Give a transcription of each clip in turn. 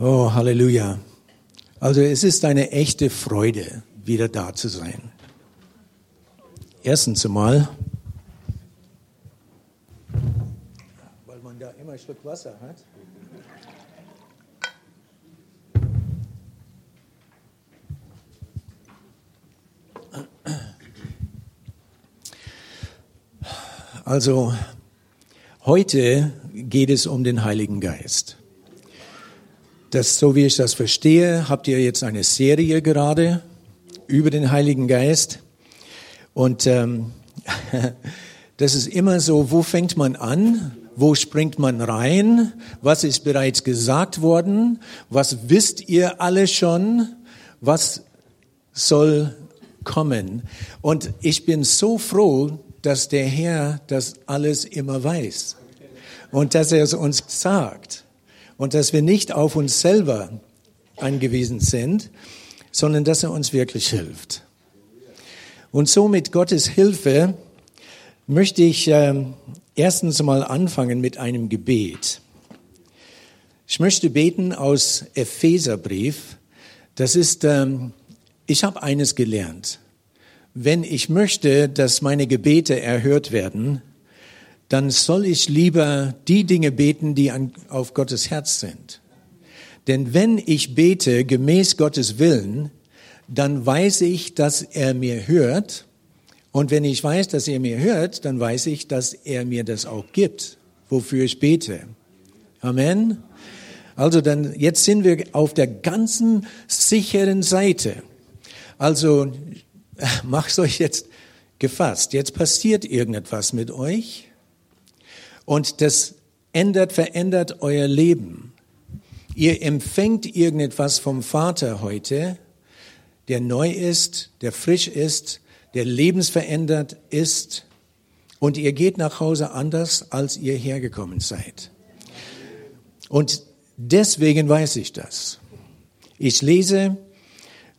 Oh, Halleluja. Also es ist eine echte Freude, wieder da zu sein. Erstens einmal, weil man da immer ein Stück Wasser hat. Also heute geht es um den Heiligen Geist. Das, so wie ich das verstehe, habt ihr jetzt eine Serie gerade über den Heiligen Geist. Und ähm, das ist immer so, wo fängt man an? Wo springt man rein? Was ist bereits gesagt worden? Was wisst ihr alle schon? Was soll kommen? Und ich bin so froh, dass der Herr das alles immer weiß und dass er es uns sagt und dass wir nicht auf uns selber angewiesen sind, sondern dass er uns wirklich hilft. Und so mit Gottes Hilfe möchte ich äh, erstens mal anfangen mit einem Gebet. Ich möchte beten aus Epheserbrief. Das ist, ähm, ich habe eines gelernt. Wenn ich möchte, dass meine Gebete erhört werden, dann soll ich lieber die Dinge beten, die an, auf Gottes Herz sind. Denn wenn ich bete gemäß Gottes Willen, dann weiß ich, dass er mir hört. Und wenn ich weiß, dass er mir hört, dann weiß ich, dass er mir das auch gibt, wofür ich bete. Amen. Also dann, jetzt sind wir auf der ganzen sicheren Seite. Also mach's euch jetzt gefasst. Jetzt passiert irgendetwas mit euch und das ändert, verändert euer Leben. Ihr empfängt irgendetwas vom Vater heute, der neu ist, der frisch ist, der lebensverändert ist und ihr geht nach Hause anders, als ihr hergekommen seid. Und deswegen weiß ich das. Ich lese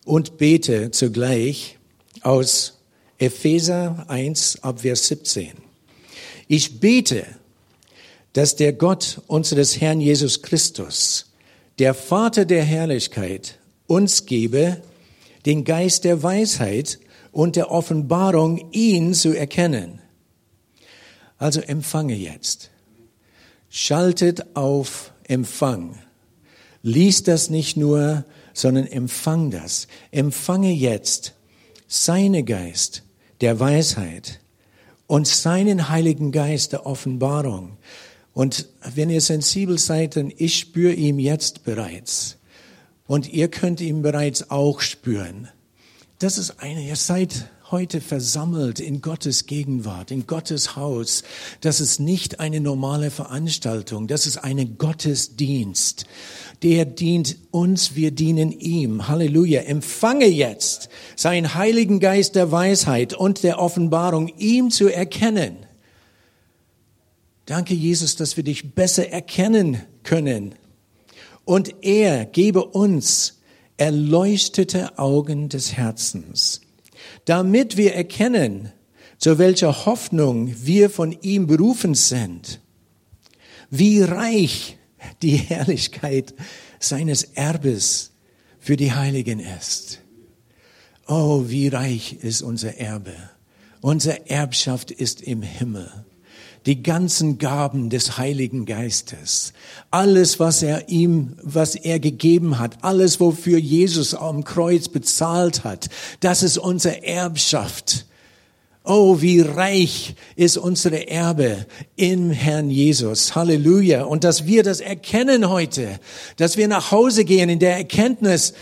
und bete zugleich aus Epheser 1 ab Vers 17. Ich bete, dass der Gott unseres Herrn Jesus Christus, der Vater der Herrlichkeit, uns gebe, den Geist der Weisheit und der Offenbarung, ihn zu erkennen. Also empfange jetzt. Schaltet auf Empfang. Lies das nicht nur, sondern empfang das. Empfange jetzt seine Geist der Weisheit und seinen Heiligen Geist der Offenbarung. Und wenn ihr sensibel seid, dann ich spüre ihn jetzt bereits. Und ihr könnt ihn bereits auch spüren. Das ist eine, ihr seid heute versammelt in Gottes Gegenwart, in Gottes Haus. Das ist nicht eine normale Veranstaltung, das ist ein Gottesdienst. Der dient uns, wir dienen ihm. Halleluja. Empfange jetzt seinen Heiligen Geist der Weisheit und der Offenbarung, ihm zu erkennen Danke, Jesus, dass wir dich besser erkennen können. Und er gebe uns erleuchtete Augen des Herzens, damit wir erkennen, zu welcher Hoffnung wir von ihm berufen sind, wie reich die Herrlichkeit seines Erbes für die Heiligen ist. Oh, wie reich ist unser Erbe. Unsere Erbschaft ist im Himmel die ganzen Gaben des Heiligen Geistes, alles, was er ihm, was er gegeben hat, alles, wofür Jesus am Kreuz bezahlt hat, das ist unsere Erbschaft. Oh, wie reich ist unsere Erbe im Herrn Jesus. Halleluja. Und dass wir das erkennen heute, dass wir nach Hause gehen in der Erkenntnis,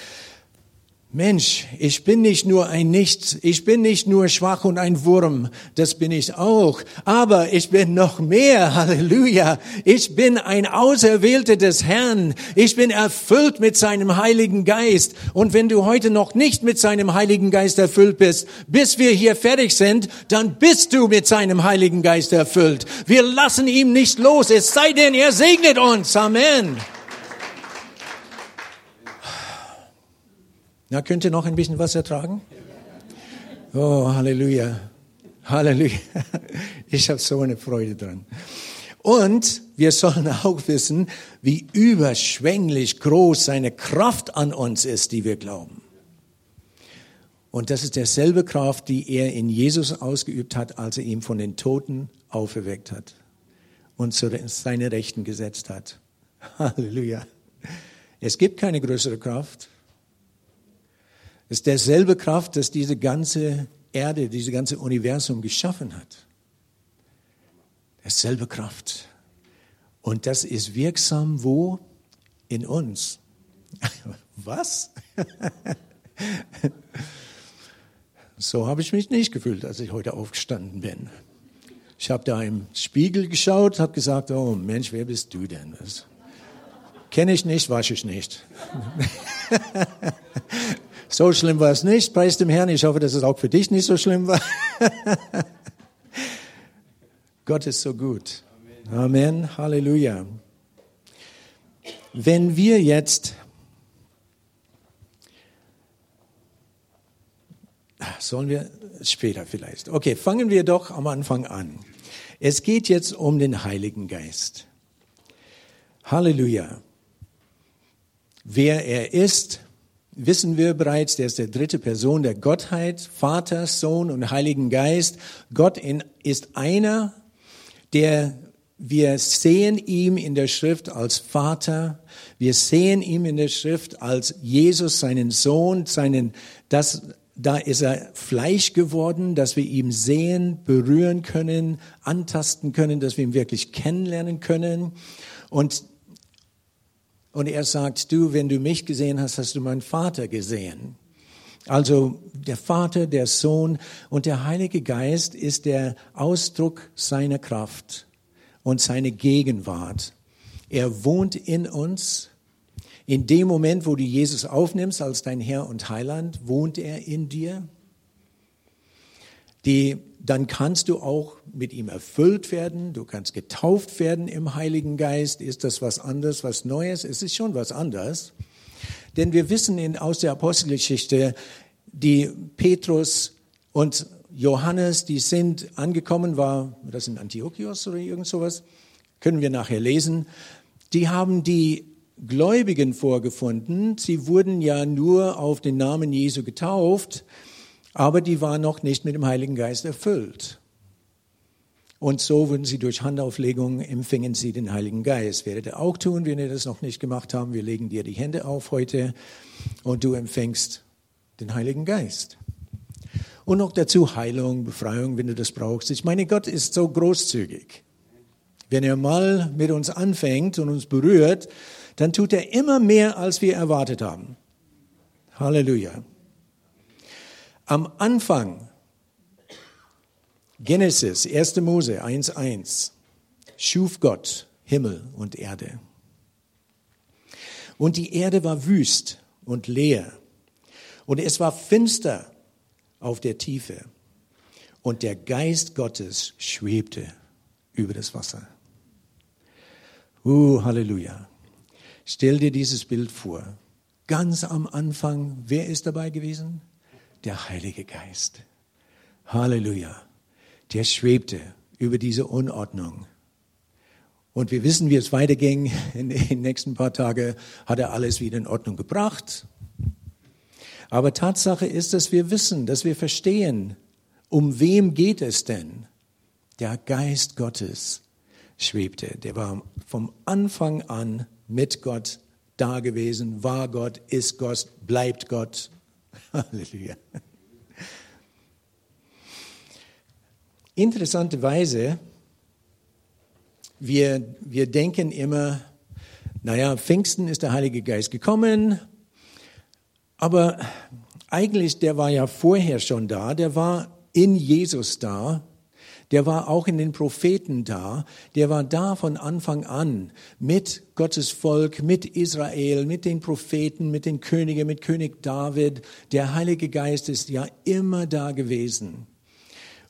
Mensch, ich bin nicht nur ein Nichts, ich bin nicht nur schwach und ein Wurm, das bin ich auch, aber ich bin noch mehr, Halleluja. Ich bin ein Auserwählter des Herrn, ich bin erfüllt mit seinem Heiligen Geist. Und wenn du heute noch nicht mit seinem Heiligen Geist erfüllt bist, bis wir hier fertig sind, dann bist du mit seinem Heiligen Geist erfüllt. Wir lassen ihm nicht los, es sei denn, er segnet uns. Amen. Na, könnt ihr noch ein bisschen was ertragen? Oh, Halleluja. Halleluja. Ich habe so eine Freude dran. Und wir sollen auch wissen, wie überschwänglich groß seine Kraft an uns ist, die wir glauben. Und das ist derselbe Kraft, die er in Jesus ausgeübt hat, als er ihn von den Toten auferweckt hat und zu seine Rechten gesetzt hat. Halleluja. Es gibt keine größere Kraft. Es ist derselbe Kraft, dass diese ganze Erde, diese ganze Universum geschaffen hat. Derselbe Kraft. Und das ist wirksam wo? In uns. Was? so habe ich mich nicht gefühlt, als ich heute aufgestanden bin. Ich habe da im Spiegel geschaut, habe gesagt, oh Mensch, wer bist du denn? Kenne ich nicht, wasche ich nicht. so schlimm war es nicht, preis dem Herrn. Ich hoffe, dass es auch für dich nicht so schlimm war. Gott ist so gut. Amen. Halleluja. Wenn wir jetzt Sollen wir später vielleicht? Okay, fangen wir doch am Anfang an. Es geht jetzt um den Heiligen Geist. Halleluja. Wer er ist, wissen wir bereits, der ist der dritte Person der Gottheit, Vater, Sohn und Heiligen Geist. Gott ist einer, der wir sehen ihm in der Schrift als Vater, wir sehen ihm in der Schrift als Jesus, seinen Sohn, seinen, das, da ist er Fleisch geworden, dass wir ihn sehen, berühren können, antasten können, dass wir ihn wirklich kennenlernen können. Und und er sagt, du, wenn du mich gesehen hast, hast du meinen Vater gesehen. Also der Vater, der Sohn und der Heilige Geist ist der Ausdruck seiner Kraft und seine Gegenwart. Er wohnt in uns. In dem Moment, wo du Jesus aufnimmst als dein Herr und Heiland, wohnt er in dir. Die dann kannst du auch mit ihm erfüllt werden, du kannst getauft werden im Heiligen Geist. Ist das was anderes, was Neues? Es ist schon was anderes. Denn wir wissen in, aus der Apostelgeschichte, die Petrus und Johannes, die sind angekommen, war das in Antiochios oder irgend sowas, können wir nachher lesen. Die haben die Gläubigen vorgefunden. Sie wurden ja nur auf den Namen Jesu getauft aber die war noch nicht mit dem Heiligen Geist erfüllt. Und so würden sie durch Handauflegung empfingen sie den Heiligen Geist. Werdet ihr auch tun, wenn ihr das noch nicht gemacht haben. Wir legen dir die Hände auf heute und du empfängst den Heiligen Geist. Und noch dazu Heilung, Befreiung, wenn du das brauchst. Ich meine, Gott ist so großzügig. Wenn er mal mit uns anfängt und uns berührt, dann tut er immer mehr, als wir erwartet haben. Halleluja. Am Anfang, Genesis, 1. Mose 1.1, schuf Gott Himmel und Erde. Und die Erde war wüst und leer. Und es war finster auf der Tiefe. Und der Geist Gottes schwebte über das Wasser. Uh, Halleluja. Stell dir dieses Bild vor. Ganz am Anfang, wer ist dabei gewesen? der Heilige Geist. Halleluja. Der schwebte über diese Unordnung. Und wir wissen, wie es weiterging. In den nächsten paar Tagen hat er alles wieder in Ordnung gebracht. Aber Tatsache ist, dass wir wissen, dass wir verstehen, um wem geht es denn? Der Geist Gottes schwebte. Der war vom Anfang an mit Gott da gewesen, war Gott, ist Gott, bleibt Gott. Halleluja. Interessanterweise, wir, wir denken immer, naja, Pfingsten ist der Heilige Geist gekommen, aber eigentlich, der war ja vorher schon da, der war in Jesus da, der war auch in den Propheten da, der war da von Anfang an mit Gottes Volk, mit Israel, mit den Propheten, mit den Königen, mit König David. Der Heilige Geist ist ja immer da gewesen.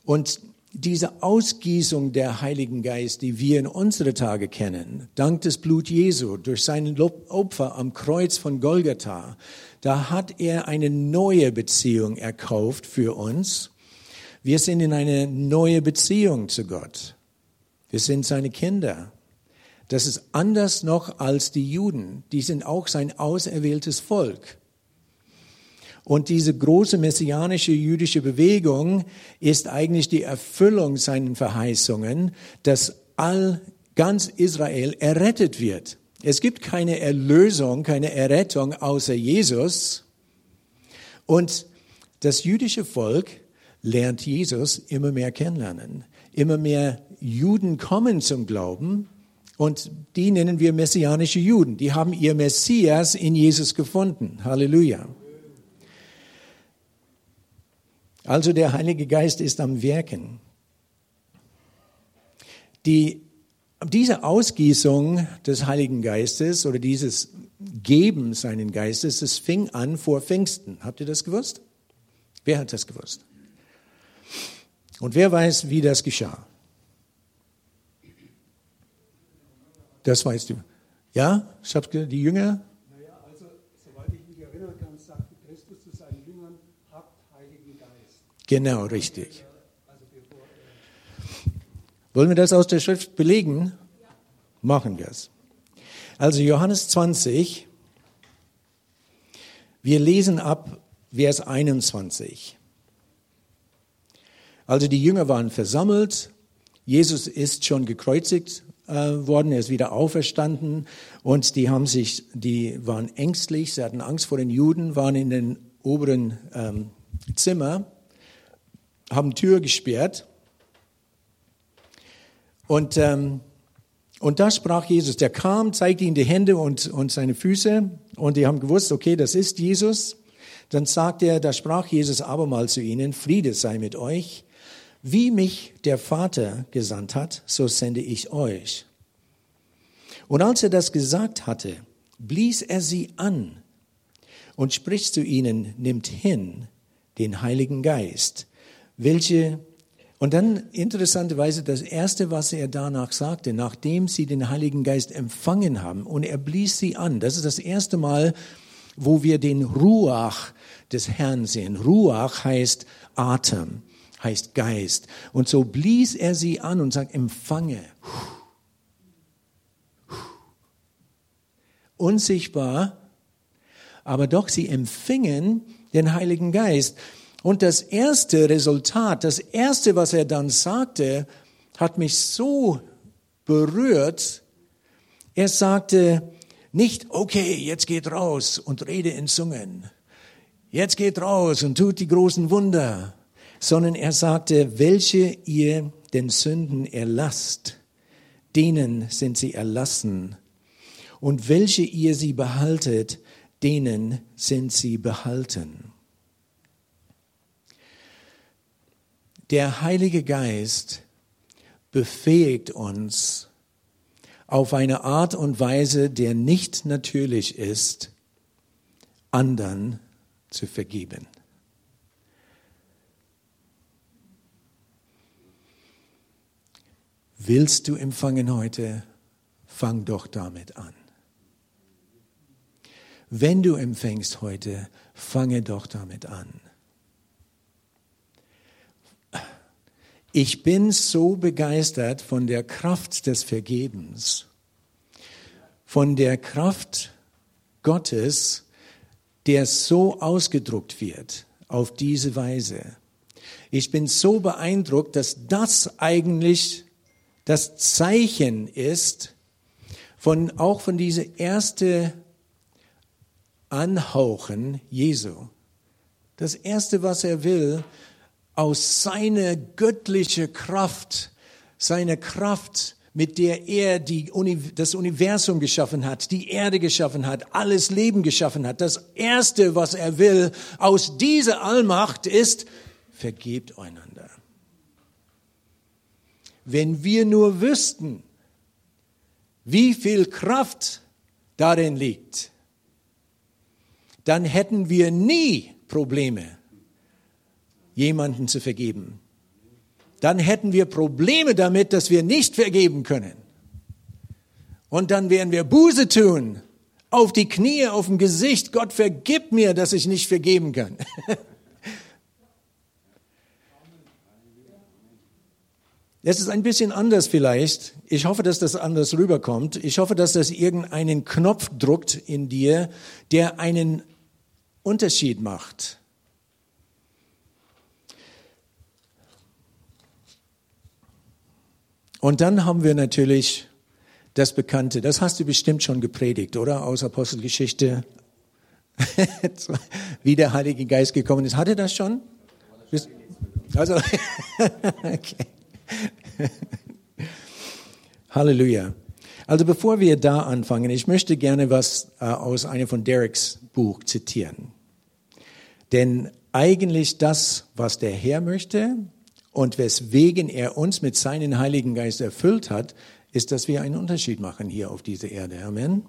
Und diese Ausgießung der Heiligen Geist, die wir in unsere Tage kennen, dank des Blut Jesu, durch seinen Opfer am Kreuz von Golgatha, da hat er eine neue Beziehung erkauft für uns wir sind in eine neue Beziehung zu Gott. Wir sind seine Kinder. Das ist anders noch als die Juden. Die sind auch sein auserwähltes Volk. Und diese große messianische jüdische Bewegung ist eigentlich die Erfüllung seinen Verheißungen, dass all ganz Israel errettet wird. Es gibt keine Erlösung, keine Errettung außer Jesus. Und das jüdische Volk lernt Jesus immer mehr kennenlernen. Immer mehr Juden kommen zum Glauben und die nennen wir messianische Juden. Die haben ihr Messias in Jesus gefunden. Halleluja. Also der Heilige Geist ist am Wirken. Die, diese Ausgießung des Heiligen Geistes oder dieses Geben seinen Geistes, das fing an vor Pfingsten. Habt ihr das gewusst? Wer hat das gewusst? Und wer weiß, wie das geschah? Das weißt du. Ja, ich habe die Jünger. Naja, also soweit ich mich erinnern kann, sagte Christus zu seinen Jüngern, habt Heiligen Geist. Genau, richtig. Wollen wir das aus der Schrift belegen? Machen wir es. Also Johannes 20, wir lesen ab Vers 21. Also die Jünger waren versammelt, Jesus ist schon gekreuzigt äh, worden, er ist wieder auferstanden und die haben sich, die waren ängstlich, sie hatten Angst vor den Juden, waren in den oberen ähm, Zimmer, haben Tür gesperrt und ähm, und da sprach Jesus, der kam, zeigte ihnen die Hände und, und seine Füße und die haben gewusst, okay, das ist Jesus. Dann sagte er, da sprach Jesus abermal zu ihnen, Friede sei mit euch. Wie mich der Vater gesandt hat, so sende ich euch. Und als er das gesagt hatte, blies er sie an und spricht zu ihnen, nimmt hin den Heiligen Geist, welche und dann interessanterweise das erste, was er danach sagte, nachdem sie den Heiligen Geist empfangen haben und er blies sie an. Das ist das erste Mal, wo wir den Ruach des Herrn sehen. Ruach heißt Atem heißt Geist. Und so blies er sie an und sagt, empfange. Unsichtbar, aber doch sie empfingen den Heiligen Geist. Und das erste Resultat, das erste, was er dann sagte, hat mich so berührt. Er sagte nicht, okay, jetzt geht raus und rede in Zungen. Jetzt geht raus und tut die großen Wunder sondern er sagte, welche ihr den Sünden erlasst, denen sind sie erlassen. Und welche ihr sie behaltet, denen sind sie behalten. Der Heilige Geist befähigt uns auf eine Art und Weise, der nicht natürlich ist, anderen zu vergeben. Willst du empfangen heute? Fang doch damit an. Wenn du empfängst heute, fange doch damit an. Ich bin so begeistert von der Kraft des Vergebens, von der Kraft Gottes, der so ausgedruckt wird auf diese Weise. Ich bin so beeindruckt, dass das eigentlich das Zeichen ist von, auch von diese erste Anhauchen Jesu. Das erste, was er will, aus seiner göttlichen Kraft, seiner Kraft, mit der er die, das Universum geschaffen hat, die Erde geschaffen hat, alles Leben geschaffen hat. Das erste, was er will, aus dieser Allmacht ist, vergebt einander. Wenn wir nur wüssten, wie viel Kraft darin liegt, dann hätten wir nie Probleme, jemanden zu vergeben. Dann hätten wir Probleme damit, dass wir nicht vergeben können. Und dann werden wir Buße tun, auf die Knie, auf dem Gesicht. Gott vergib mir, dass ich nicht vergeben kann. Es ist ein bisschen anders vielleicht. Ich hoffe, dass das anders rüberkommt. Ich hoffe, dass das irgendeinen Knopf druckt in dir, der einen Unterschied macht. Und dann haben wir natürlich das Bekannte, das hast du bestimmt schon gepredigt, oder? Aus Apostelgeschichte, wie der Heilige Geist gekommen ist. Hatte das schon? Also, okay. Halleluja. Also bevor wir da anfangen, ich möchte gerne was äh, aus einem von Dereks Buch zitieren. Denn eigentlich das, was der Herr möchte und weswegen er uns mit seinem Heiligen Geist erfüllt hat, ist, dass wir einen Unterschied machen hier auf dieser Erde. Amen.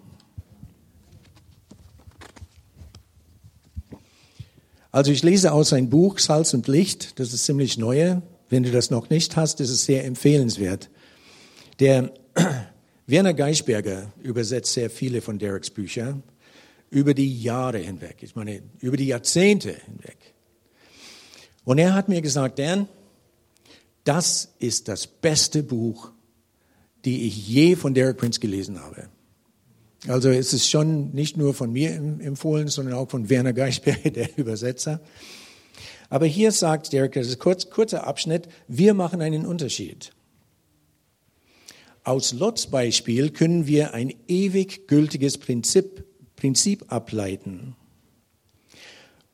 Also ich lese aus sein Buch Salz und Licht, das ist ziemlich neue. Wenn du das noch nicht hast, ist es sehr empfehlenswert. Der Werner Geisberger übersetzt sehr viele von Dereks Bücher über die Jahre hinweg, ich meine über die Jahrzehnte hinweg. Und er hat mir gesagt, Dan, das ist das beste Buch, die ich je von Derek Prince gelesen habe. Also es ist schon nicht nur von mir empfohlen, sondern auch von Werner Geisberger, der Übersetzer. Aber hier sagt Derek, das ist kurz, kurzer Abschnitt, wir machen einen Unterschied. Aus Lots Beispiel können wir ein ewig gültiges Prinzip, Prinzip ableiten.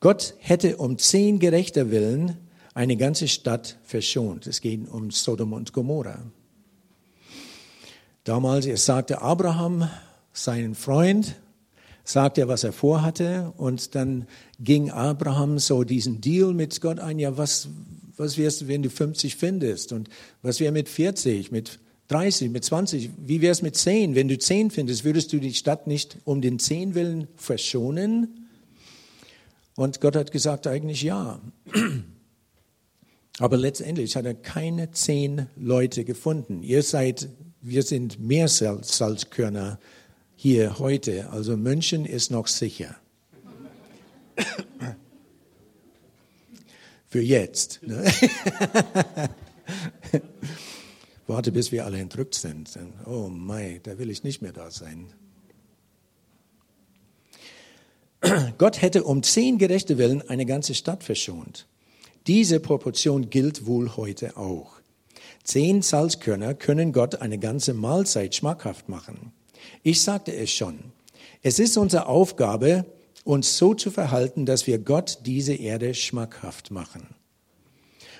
Gott hätte um zehn gerechter Willen eine ganze Stadt verschont. Es geht um Sodom und Gomorra. Damals, er sagte Abraham, seinen Freund, sagt er, was er vorhatte, und dann ging Abraham so diesen Deal mit Gott ein, ja, was, was wärst du, wenn du 50 findest? Und was wäre mit 40, mit 30, mit 20? Wie wäre es mit 10? Wenn du 10 findest, würdest du die Stadt nicht um den 10 willen verschonen? Und Gott hat gesagt, eigentlich ja. Aber letztendlich hat er keine zehn Leute gefunden. Ihr seid, wir sind mehr Salzkörner hier heute. Also München ist noch sicher. Für jetzt. Ne? Warte, bis wir alle entrückt sind. Oh mein, da will ich nicht mehr da sein. Gott hätte um zehn gerechte Willen eine ganze Stadt verschont. Diese Proportion gilt wohl heute auch. Zehn Salzkörner können Gott eine ganze Mahlzeit schmackhaft machen. Ich sagte es schon. Es ist unsere Aufgabe, uns so zu verhalten, dass wir Gott diese Erde schmackhaft machen.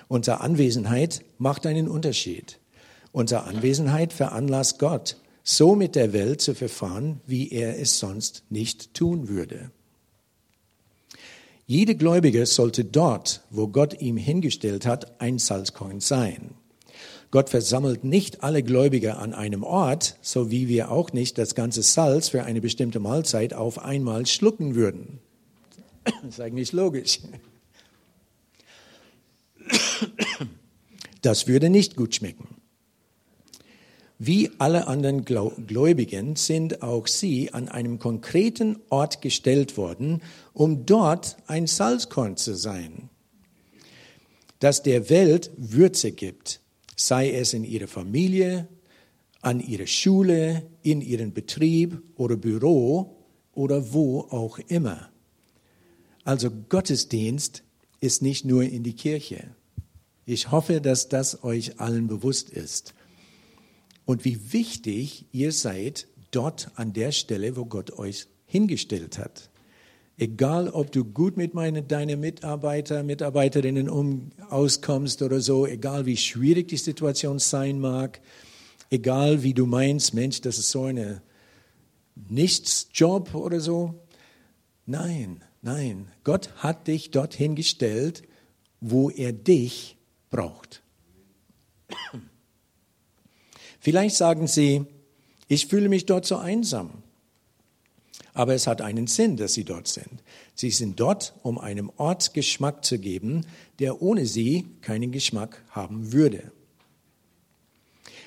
Unsere Anwesenheit macht einen Unterschied. Unsere Anwesenheit veranlasst Gott, so mit der Welt zu verfahren, wie er es sonst nicht tun würde. Jede Gläubige sollte dort, wo Gott ihm hingestellt hat, ein Salzkorn sein. Gott versammelt nicht alle Gläubige an einem Ort, so wie wir auch nicht das ganze Salz für eine bestimmte Mahlzeit auf einmal schlucken würden. Das ist eigentlich logisch. Das würde nicht gut schmecken. Wie alle anderen Gläubigen sind auch sie an einem konkreten Ort gestellt worden, um dort ein Salzkorn zu sein, das der Welt Würze gibt, sei es in ihrer Familie, an ihrer Schule, in ihrem Betrieb oder Büro oder wo auch immer. Also Gottesdienst ist nicht nur in die Kirche. Ich hoffe, dass das euch allen bewusst ist und wie wichtig ihr seid dort an der Stelle, wo Gott euch hingestellt hat. Egal, ob du gut mit meinen, deinen Mitarbeiter, Mitarbeiterinnen um, auskommst oder so, egal wie schwierig die Situation sein mag, egal wie du meinst, Mensch, das ist so eine Nichtsjob oder so. Nein, nein, Gott hat dich dorthin gestellt, wo er dich braucht. Vielleicht sagen Sie, ich fühle mich dort so einsam. Aber es hat einen Sinn, dass Sie dort sind. Sie sind dort, um einem Ort Geschmack zu geben, der ohne Sie keinen Geschmack haben würde.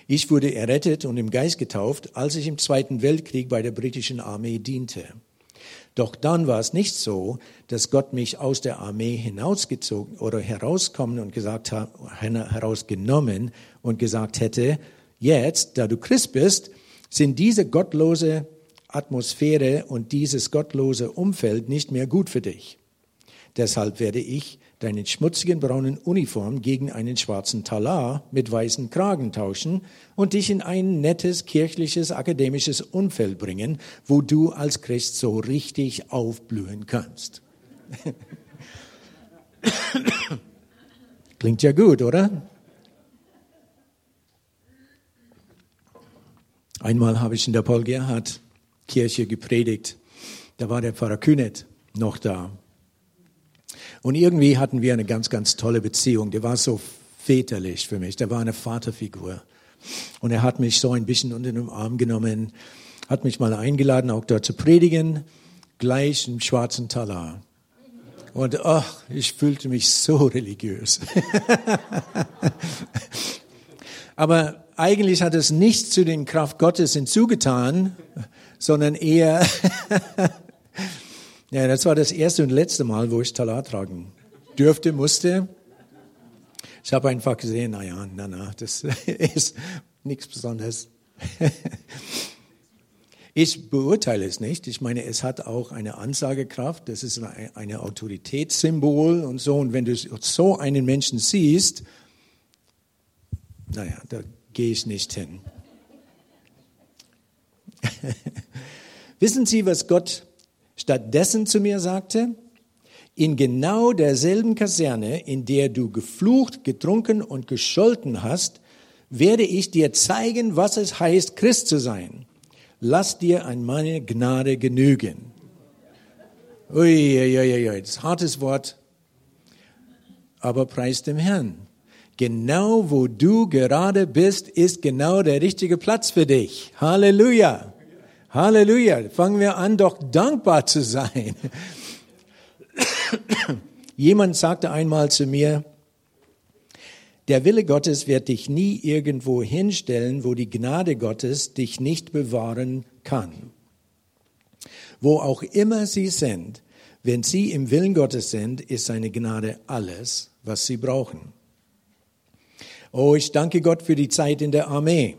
Ich wurde errettet und im Geist getauft, als ich im Zweiten Weltkrieg bei der britischen Armee diente. Doch dann war es nicht so, dass Gott mich aus der Armee hinausgezogen oder herauskommen und gesagt herausgenommen und gesagt hätte, jetzt, da du Christ bist, sind diese gottlose Atmosphäre und dieses gottlose Umfeld nicht mehr gut für dich. Deshalb werde ich deinen schmutzigen braunen Uniform gegen einen schwarzen Talar mit weißen Kragen tauschen und dich in ein nettes kirchliches akademisches Umfeld bringen, wo du als Christ so richtig aufblühen kannst. Klingt ja gut, oder? Einmal habe ich in der Paul Gerhard Kirche gepredigt. Da war der Pfarrer Kühnet noch da. Und irgendwie hatten wir eine ganz, ganz tolle Beziehung. Der war so väterlich für mich. Der war eine Vaterfigur. Und er hat mich so ein bisschen unter den Arm genommen, hat mich mal eingeladen, auch dort zu predigen, gleich im schwarzen Talar. Und ach, ich fühlte mich so religiös. Aber eigentlich hat es nichts zu den Kraft Gottes hinzugetan, sondern eher Ja, das war das erste und letzte Mal, wo ich Talar tragen dürfte, musste. Ich habe einfach gesehen, na ja, na, na, das ist nichts Besonderes. Ich beurteile es nicht. Ich meine, es hat auch eine Ansagekraft. Das ist eine Autoritätssymbol und so. Und wenn du so einen Menschen siehst, naja, da gehe ich nicht hin. Wissen Sie, was Gott stattdessen zu mir sagte, in genau derselben Kaserne, in der du geflucht, getrunken und gescholten hast, werde ich dir zeigen, was es heißt, Christ zu sein. Lass dir an meine Gnade genügen. Uiuiuiui, ui, ui, das ist hartes Wort, aber preis dem Herrn. Genau wo du gerade bist, ist genau der richtige Platz für dich. Halleluja. Halleluja. Fangen wir an, doch dankbar zu sein. Jemand sagte einmal zu mir, der Wille Gottes wird dich nie irgendwo hinstellen, wo die Gnade Gottes dich nicht bewahren kann. Wo auch immer sie sind, wenn sie im Willen Gottes sind, ist seine Gnade alles, was sie brauchen. Oh, ich danke Gott für die Zeit in der Armee.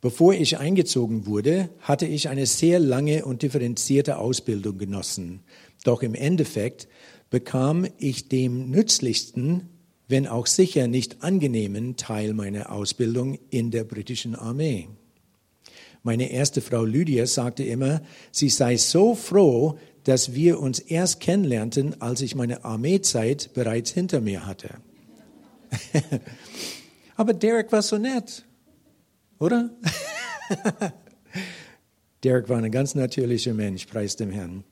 Bevor ich eingezogen wurde, hatte ich eine sehr lange und differenzierte Ausbildung genossen. Doch im Endeffekt bekam ich dem nützlichsten, wenn auch sicher nicht angenehmen Teil meiner Ausbildung in der britischen Armee. Meine erste Frau Lydia sagte immer, sie sei so froh, dass wir uns erst kennenlernten, als ich meine Armeezeit bereits hinter mir hatte. Aber Derek war so nett oder? Derek war ein ganz natürlicher Mensch, preis dem Herrn.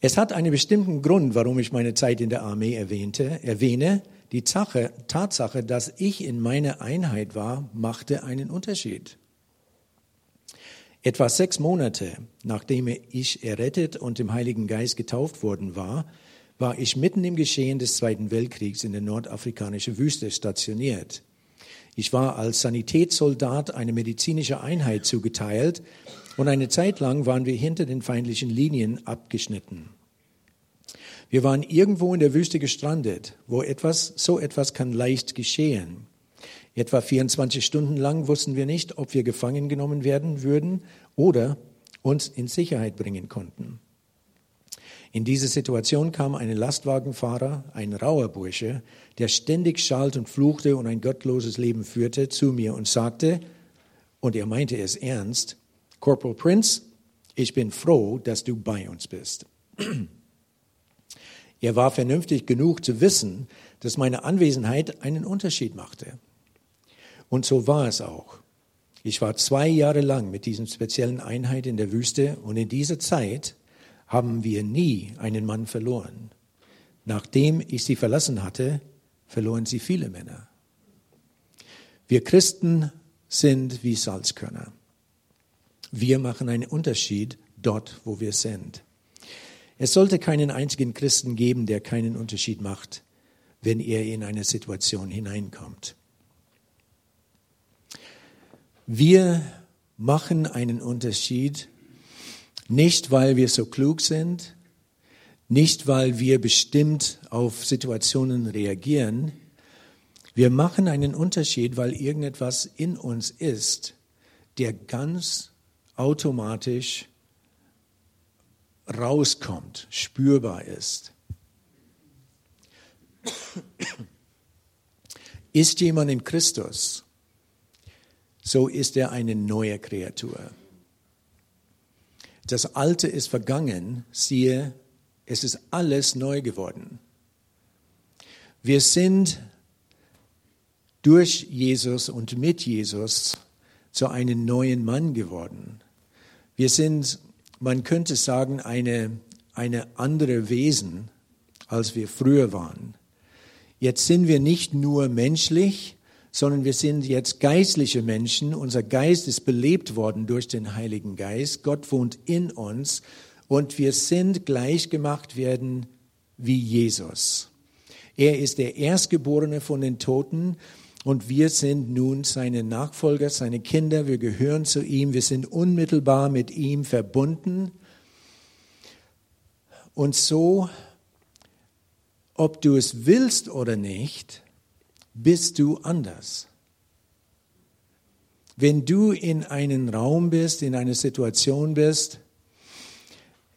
Es hat einen bestimmten Grund, warum ich meine Zeit in der Armee erwähnte, erwähne. Die Sache, Tatsache, dass ich in meiner Einheit war, machte einen Unterschied. Etwa sechs Monate nachdem ich errettet und im Heiligen Geist getauft worden war, war ich mitten im Geschehen des Zweiten Weltkriegs in der nordafrikanischen Wüste stationiert. Ich war als Sanitätssoldat eine medizinische Einheit zugeteilt und eine Zeit lang waren wir hinter den feindlichen Linien abgeschnitten. Wir waren irgendwo in der Wüste gestrandet, wo etwas, so etwas kann leicht geschehen. Etwa 24 Stunden lang wussten wir nicht, ob wir gefangen genommen werden würden oder uns in Sicherheit bringen konnten. In diese Situation kam ein Lastwagenfahrer, ein rauer Bursche, der ständig schalt und fluchte und ein gottloses Leben führte, zu mir und sagte, und er meinte es ernst, Corporal Prince, ich bin froh, dass du bei uns bist. Er war vernünftig genug zu wissen, dass meine Anwesenheit einen Unterschied machte. Und so war es auch. Ich war zwei Jahre lang mit diesem speziellen Einheit in der Wüste und in dieser Zeit haben wir nie einen Mann verloren. Nachdem ich sie verlassen hatte, verloren sie viele Männer. Wir Christen sind wie Salzkörner. Wir machen einen Unterschied dort, wo wir sind. Es sollte keinen einzigen Christen geben, der keinen Unterschied macht, wenn er in eine Situation hineinkommt. Wir machen einen Unterschied Nicht, weil wir so klug sind, nicht, weil wir bestimmt auf Situationen reagieren. Wir machen einen Unterschied, weil irgendetwas in uns ist, der ganz automatisch rauskommt, spürbar ist. Ist jemand in Christus, so ist er eine neue Kreatur. Das Alte ist vergangen, siehe, es ist alles neu geworden. Wir sind durch Jesus und mit Jesus zu einem neuen Mann geworden. Wir sind, man könnte sagen, eine, eine andere Wesen, als wir früher waren. Jetzt sind wir nicht nur menschlich, sondern wir sind jetzt geistliche Menschen. Unser Geist ist belebt worden durch den Heiligen Geist. Gott wohnt in uns und wir sind gleich gemacht werden wie Jesus. Er ist der Erstgeborene von den Toten und wir sind nun seine Nachfolger, seine Kinder. Wir gehören zu ihm. Wir sind unmittelbar mit ihm verbunden. Und so ob du es willst oder nicht, bist du anders. Wenn du in einem Raum bist, in einer Situation bist,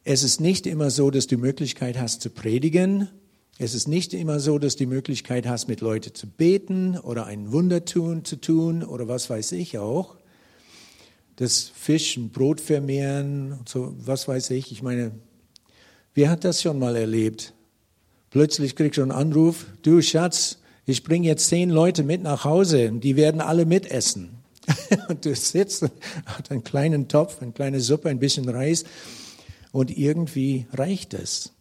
es ist nicht immer so, dass du Möglichkeit hast zu predigen. Es ist nicht immer so, dass du die Möglichkeit hast, mit Leuten zu beten oder ein Wunder tun, zu tun oder was weiß ich auch. Das Fisch Brot vermehren, so was weiß ich. Ich meine, wer hat das schon mal erlebt? Plötzlich kriegst du einen Anruf, du Schatz, ich bringe jetzt zehn Leute mit nach Hause, die werden alle mitessen. und du sitzt, hast einen kleinen Topf, eine kleine Suppe, ein bisschen Reis und irgendwie reicht es.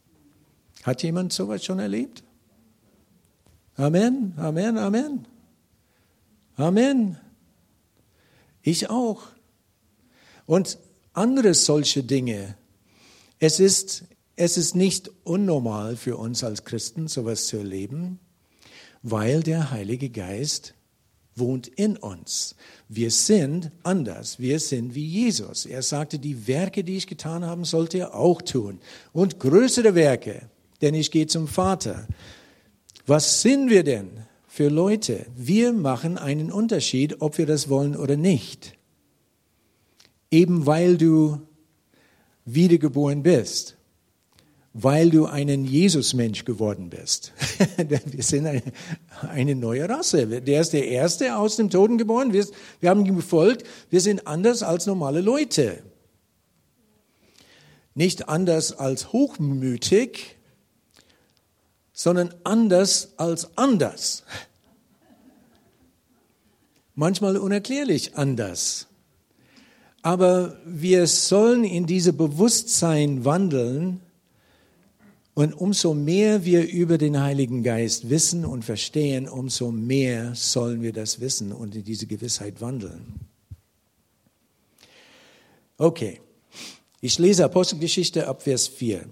Hat jemand sowas schon erlebt? Amen, Amen, Amen. Amen. Ich auch. Und andere solche Dinge. Es ist es ist nicht unnormal für uns als Christen, sowas zu erleben, weil der Heilige Geist wohnt in uns. Wir sind anders. Wir sind wie Jesus. Er sagte, die Werke, die ich getan habe, sollt ihr auch tun. Und größere Werke, denn ich gehe zum Vater. Was sind wir denn für Leute? Wir machen einen Unterschied, ob wir das wollen oder nicht. Eben weil du wiedergeboren bist weil du einen Jesusmensch geworden bist. wir sind eine, eine, neue Rasse. Der ist der Erste aus dem Toten geboren. Wir, wir haben ihm gefolgt. Wir sind anders als normale Leute. Nicht anders als hochmütig, sondern anders als anders. Manchmal unerklärlich anders. Aber wir sollen in diese Bewusstsein wandeln, und umso mehr wir über den Heiligen Geist wissen und verstehen, umso mehr sollen wir das wissen und in diese Gewissheit wandeln. Okay, ich lese Apostelgeschichte ab Vers 4.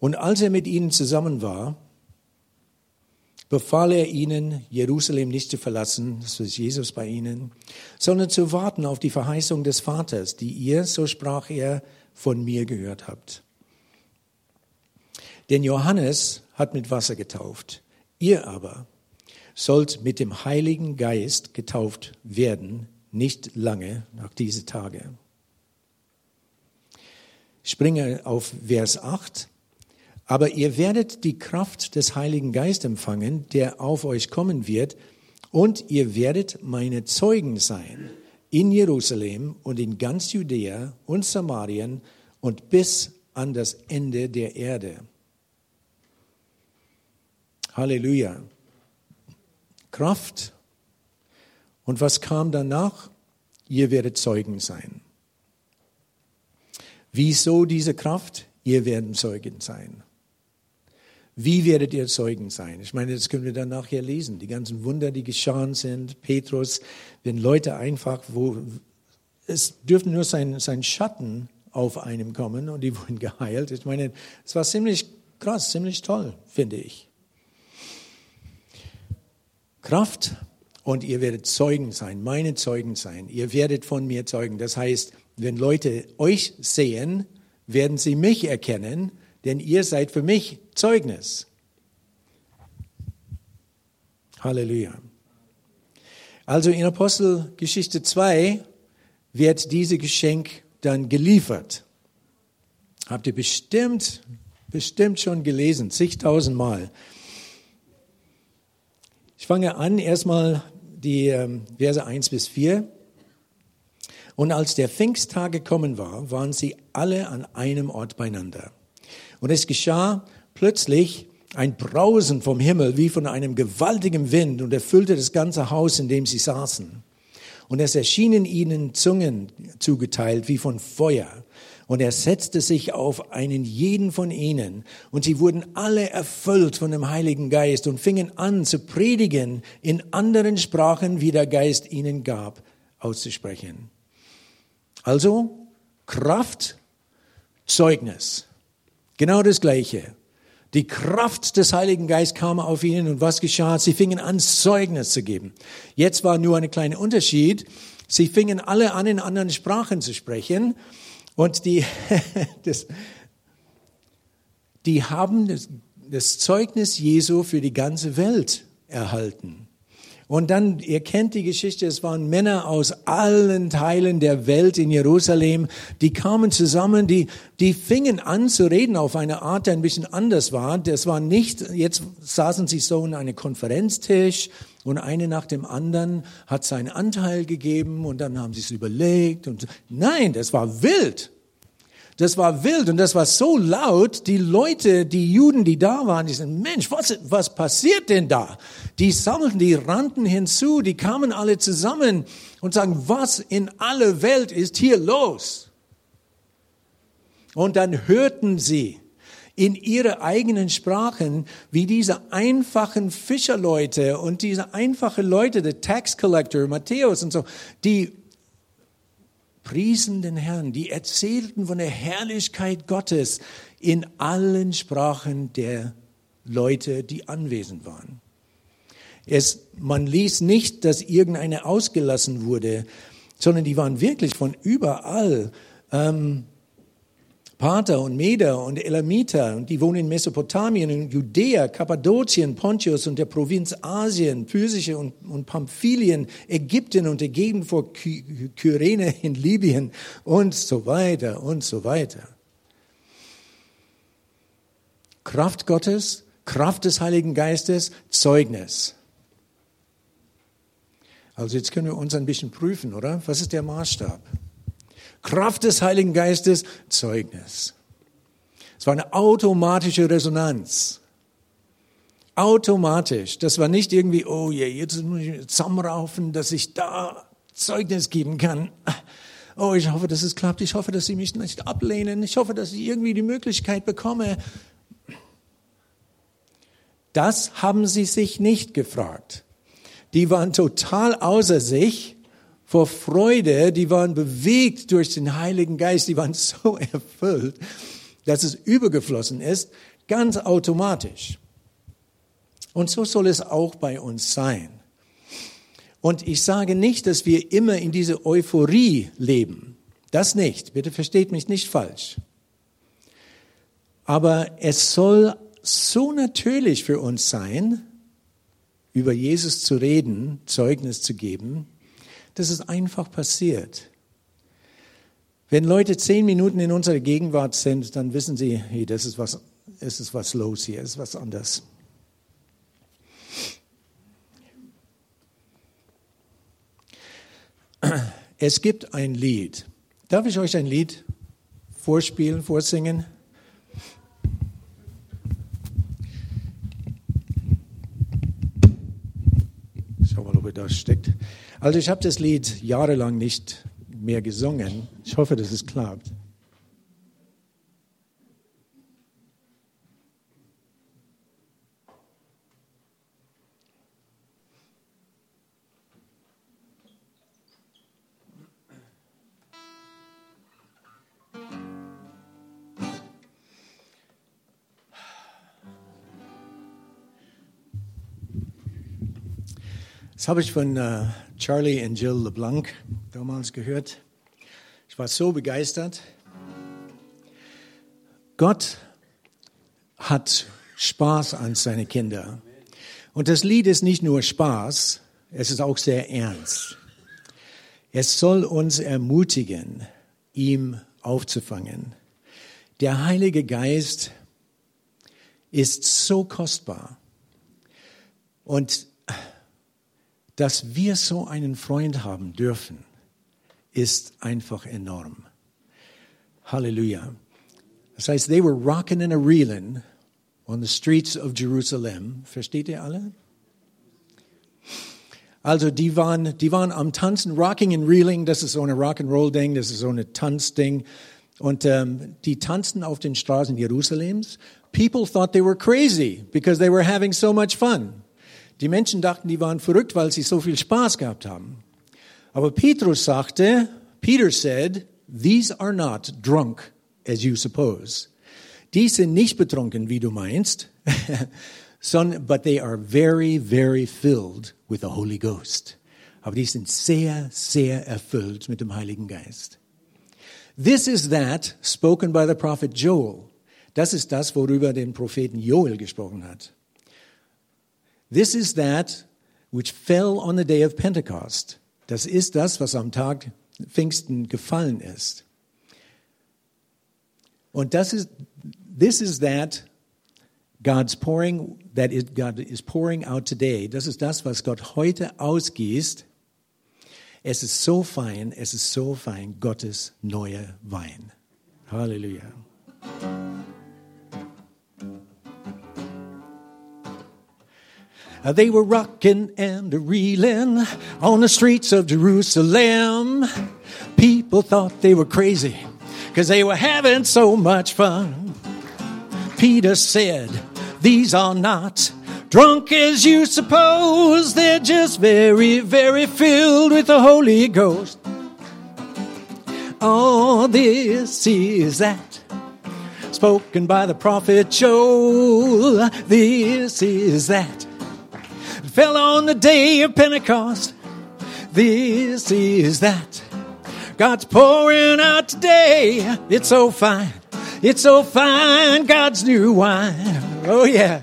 Und als er mit ihnen zusammen war, befahl er ihnen, Jerusalem nicht zu verlassen, das ist Jesus bei ihnen, sondern zu warten auf die Verheißung des Vaters, die ihr, so sprach er, von mir gehört habt. Denn Johannes hat mit Wasser getauft, ihr aber sollt mit dem Heiligen Geist getauft werden, nicht lange nach diesen Tage. Ich springe auf Vers 8. Aber ihr werdet die Kraft des Heiligen Geist empfangen, der auf euch kommen wird, und ihr werdet meine Zeugen sein in Jerusalem und in ganz Judäa und Samarien und bis an das Ende der Erde. Halleluja. Kraft. Und was kam danach? Ihr werdet Zeugen sein. Wieso diese Kraft? Ihr werdet Zeugen sein. Wie werdet ihr Zeugen sein? Ich meine, das können wir dann nachher lesen. Die ganzen Wunder, die geschahen sind. Petrus, wenn Leute einfach, wo, es dürfte nur sein, sein Schatten auf einem kommen und die wurden geheilt. Ich meine, es war ziemlich krass, ziemlich toll, finde ich. Kraft Und ihr werdet Zeugen sein, meine Zeugen sein. Ihr werdet von mir zeugen. Das heißt, wenn Leute euch sehen, werden sie mich erkennen, denn ihr seid für mich Zeugnis. Halleluja. Also in Apostelgeschichte 2 wird diese Geschenk dann geliefert. Habt ihr bestimmt, bestimmt schon gelesen, zigtausendmal. Ich fange an erstmal die ähm, Verse 1 bis 4. Und als der Pfingsttag gekommen war, waren sie alle an einem Ort beieinander. Und es geschah plötzlich ein Brausen vom Himmel wie von einem gewaltigen Wind und erfüllte das ganze Haus, in dem sie saßen. Und es erschienen ihnen Zungen zugeteilt wie von Feuer. Und er setzte sich auf einen jeden von ihnen. Und sie wurden alle erfüllt von dem Heiligen Geist und fingen an zu predigen in anderen Sprachen, wie der Geist ihnen gab, auszusprechen. Also Kraft, Zeugnis. Genau das Gleiche. Die Kraft des Heiligen Geistes kam auf ihnen und was geschah? Sie fingen an, Zeugnis zu geben. Jetzt war nur ein kleiner Unterschied. Sie fingen alle an, in anderen Sprachen zu sprechen und die, das, die haben das, das Zeugnis Jesu für die ganze Welt erhalten. Und dann, ihr kennt die Geschichte, es waren Männer aus allen Teilen der Welt in Jerusalem, die kamen zusammen, die, die fingen an zu reden auf eine Art, die ein bisschen anders war. Das war nicht, jetzt saßen sie so in einem Konferenztisch und eine nach dem anderen hat seinen Anteil gegeben und dann haben sie es überlegt und nein, das war wild. Das war wild und das war so laut. Die Leute, die Juden, die da waren, die sagten, Mensch, was, was passiert denn da? Die sammelten, die rannten hinzu, die kamen alle zusammen und sagen, was in aller Welt ist hier los? Und dann hörten sie in ihre eigenen Sprachen, wie diese einfachen Fischerleute und diese einfachen Leute, der Tax Collector, Matthäus und so, die priesen den Herrn, die erzählten von der Herrlichkeit Gottes in allen Sprachen der Leute, die anwesend waren. Es, man ließ nicht, dass irgendeine ausgelassen wurde, sondern die waren wirklich von überall. Ähm, Pater und Meder und Elamiter, und die wohnen in Mesopotamien, in Judäa, Kappadokien, Pontius und der Provinz Asien, Physiche und, und Pamphylien, Ägypten und der Gegend vor Kyrene in Libyen und so weiter und so weiter. Kraft Gottes, Kraft des Heiligen Geistes, Zeugnis. Also jetzt können wir uns ein bisschen prüfen, oder? Was ist der Maßstab? Kraft des Heiligen Geistes, Zeugnis. Es war eine automatische Resonanz. Automatisch. Das war nicht irgendwie, oh je, jetzt muss ich zusammenraufen, dass ich da Zeugnis geben kann. Oh, ich hoffe, dass es klappt. Ich hoffe, dass Sie mich nicht ablehnen. Ich hoffe, dass ich irgendwie die Möglichkeit bekomme. Das haben sie sich nicht gefragt. Die waren total außer sich vor Freude, die waren bewegt durch den Heiligen Geist, die waren so erfüllt, dass es übergeflossen ist, ganz automatisch. Und so soll es auch bei uns sein. Und ich sage nicht, dass wir immer in diese Euphorie leben. Das nicht. Bitte versteht mich nicht falsch. Aber es soll so natürlich für uns sein, über Jesus zu reden, Zeugnis zu geben, das ist einfach passiert. Wenn Leute zehn Minuten in unserer Gegenwart sind, dann wissen sie, hey, das ist was, es ist was los hier, es ist was anders. Es gibt ein Lied. Darf ich euch ein Lied vorspielen, vorsingen? Schau mal, ob er da steckt. Also ich habe das Lied jahrelang nicht mehr gesungen. Ich hoffe, dass es klappt. Das habe ich von äh, Charlie und Jill LeBlanc damals gehört. Ich war so begeistert. Gott hat Spaß an seine Kinder. Und das Lied ist nicht nur Spaß, es ist auch sehr ernst. Es soll uns ermutigen, ihm aufzufangen. Der Heilige Geist ist so kostbar. Und dass wir so einen Freund haben dürfen, ist einfach enorm. Halleluja. Das heißt, they were rocking and a reeling on the streets of Jerusalem. Versteht ihr alle? Also die waren, die waren am Tanzen, Rocking and Reeling, das ist so eine Rock'n'Roll-Ding, das ist so eine Tanzding. Und ähm, die tanzten auf den Straßen Jerusalems. People thought they were crazy because they were having so much fun. Die Menschen dachten, die waren verrückt, weil sie so viel Spaß gehabt haben. Aber Petrus sagte, Peter said, these are not drunk as you suppose. Die sind nicht betrunken, wie du meinst, sondern, but they are very, very filled with the Holy Ghost. Aber die sind sehr, sehr erfüllt mit dem Heiligen Geist. This is that spoken by the prophet Joel. Das ist das, worüber den Propheten Joel gesprochen hat. This is that which fell on the day of Pentecost. Das ist das, was am Tag Pfingsten gefallen ist. Und das ist, this is that God's pouring, that is, God is pouring out today. Das ist das, was Gott heute ausgießt. Es ist so fein, es ist so fein, Gottes neuer Wein. Halleluja. Uh, they were rocking and reeling on the streets of Jerusalem. People thought they were crazy because they were having so much fun. Peter said, These are not drunk as you suppose. They're just very, very filled with the Holy Ghost. Oh, this is that spoken by the prophet Joel. This is that fell on the day of Pentecost. This is that. God's pouring out today. It's so fine. It's so fine. God's new wine. Oh, yeah.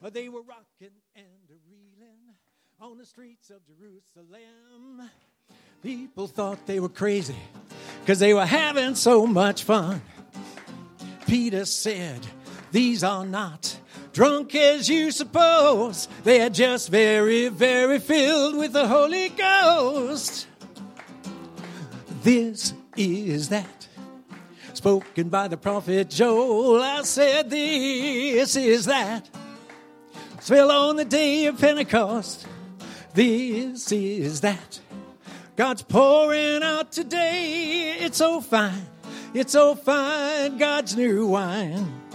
But they were rocking and reeling on the streets of Jerusalem. People thought they were crazy because they were having so much fun. Peter said, These are not drunk as you suppose. They are just very, very filled with the Holy Ghost. This is that spoken by the prophet Joel. I said, This is that fell on the day of Pentecost. This is that God's pouring out today. It's so fine. It's so fine. God's new wine.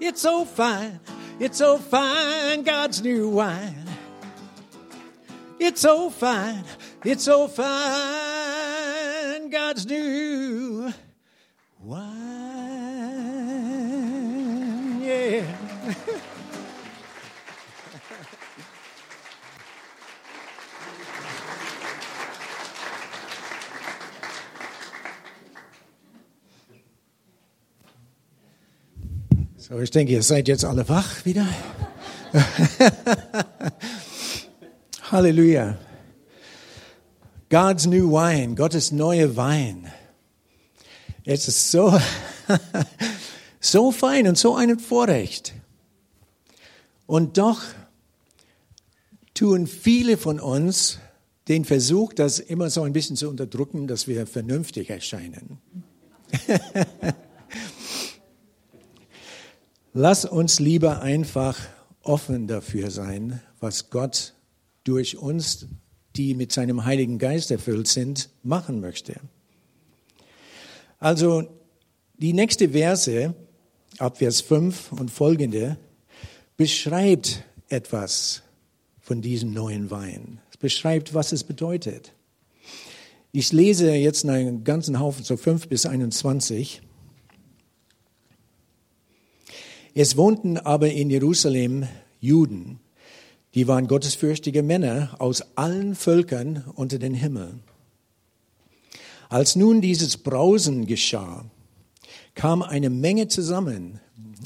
It's so fine. It's so fine. God's new wine. It's so fine. It's so fine. God's new wine. Yeah. So, ich denke, ihr seid jetzt alle wach wieder. Halleluja. God's new wine, Gottes neue Wein. Es ist so, so fein und so ein Vorrecht. Und doch tun viele von uns den Versuch, das immer so ein bisschen zu unterdrücken, dass wir vernünftig erscheinen. Lass uns lieber einfach offen dafür sein, was Gott durch uns, die mit seinem Heiligen Geist erfüllt sind, machen möchte. Also die nächste Verse, ab Vers 5 und folgende, beschreibt etwas von diesem neuen Wein. Es beschreibt, was es bedeutet. Ich lese jetzt einen ganzen Haufen, so 5 bis 21. Es wohnten aber in Jerusalem Juden, Die waren gottesfürchtige Männer aus allen Völkern unter den Himmel. Als nun dieses Brausen geschah, kam eine Menge zusammen.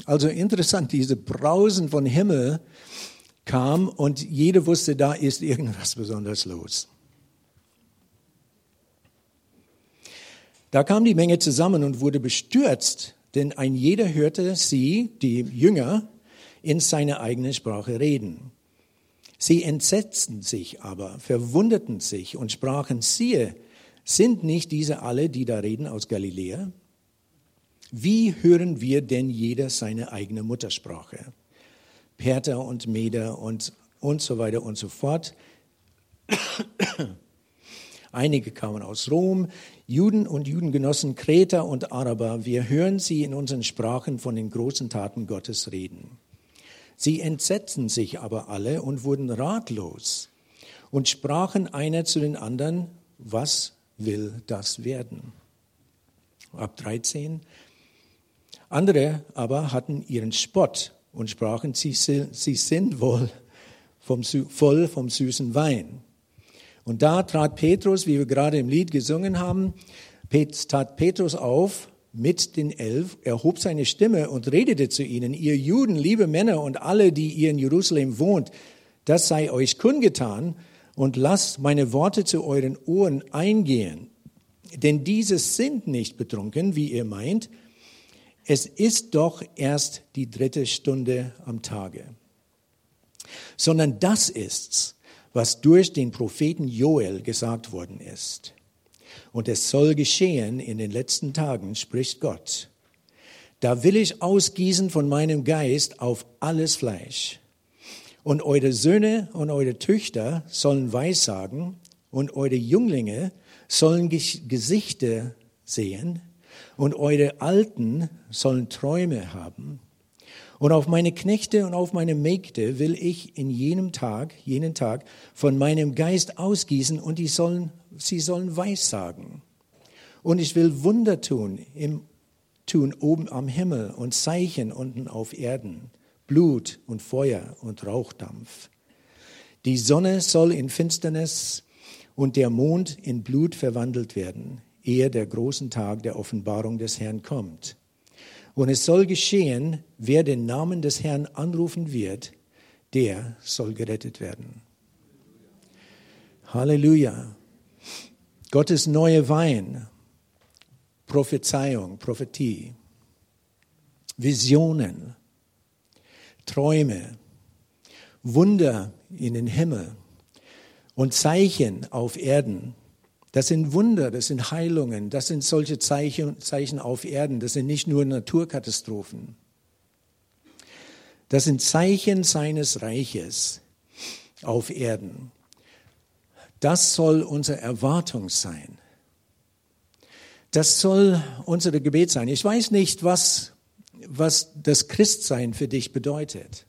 Also interessant, diese Brausen von Himmel kam und jeder wusste, da ist irgendwas besonders los. Da kam die Menge zusammen und wurde bestürzt, denn ein jeder hörte sie, die Jünger, in seiner eigenen Sprache reden. Sie entsetzten sich aber, verwunderten sich und sprachen, siehe, sind nicht diese alle, die da reden, aus Galiläa? Wie hören wir denn jeder seine eigene Muttersprache? Perter und Meder und, und so weiter und so fort. Einige kamen aus Rom, Juden und Judengenossen, Kreter und Araber. Wir hören sie in unseren Sprachen von den großen Taten Gottes reden. Sie entsetzten sich aber alle und wurden ratlos und sprachen einer zu den anderen, was will das werden? Ab 13. Andere aber hatten ihren Spott und sprachen, sie, sie sind wohl vom, voll vom süßen Wein. Und da trat Petrus, wie wir gerade im Lied gesungen haben, tat Petrus auf mit den Elf, erhob seine Stimme und redete zu ihnen, ihr Juden, liebe Männer und alle, die ihr in Jerusalem wohnt, das sei euch kundgetan und lasst meine Worte zu euren Ohren eingehen. Denn diese sind nicht betrunken, wie ihr meint. Es ist doch erst die dritte Stunde am Tage. Sondern das ist's, was durch den Propheten Joel gesagt worden ist. Und es soll geschehen in den letzten Tagen, spricht Gott. Da will ich ausgießen von meinem Geist auf alles Fleisch. Und eure Söhne und eure Töchter sollen Weissagen und eure Jünglinge sollen Gesichter sehen und eure Alten sollen Träume haben. Und auf meine Knechte und auf meine Mägde will ich in jenem Tag, jenen Tag, von meinem Geist ausgießen und die sollen, sie sollen Weissagen. Und ich will Wunder tun, im, tun oben am Himmel und Zeichen unten auf Erden, Blut und Feuer und Rauchdampf. Die Sonne soll in Finsternis und der Mond in Blut verwandelt werden, ehe der großen Tag der Offenbarung des Herrn kommt. Und es soll geschehen, wer den Namen des Herrn anrufen wird, der soll gerettet werden. Halleluja. Gottes neue Wein, Prophezeiung, Prophetie, Visionen, Träume, Wunder in den Himmel. Und Zeichen auf Erden das sind Wunder, das sind Heilungen, das sind solche Zeichen, Zeichen auf Erden, das sind nicht nur Naturkatastrophen. Das sind Zeichen seines Reiches auf Erden. Das soll unsere Erwartung sein. Das soll unsere Gebet sein. Ich weiß nicht, was, was das Christsein für dich bedeutet.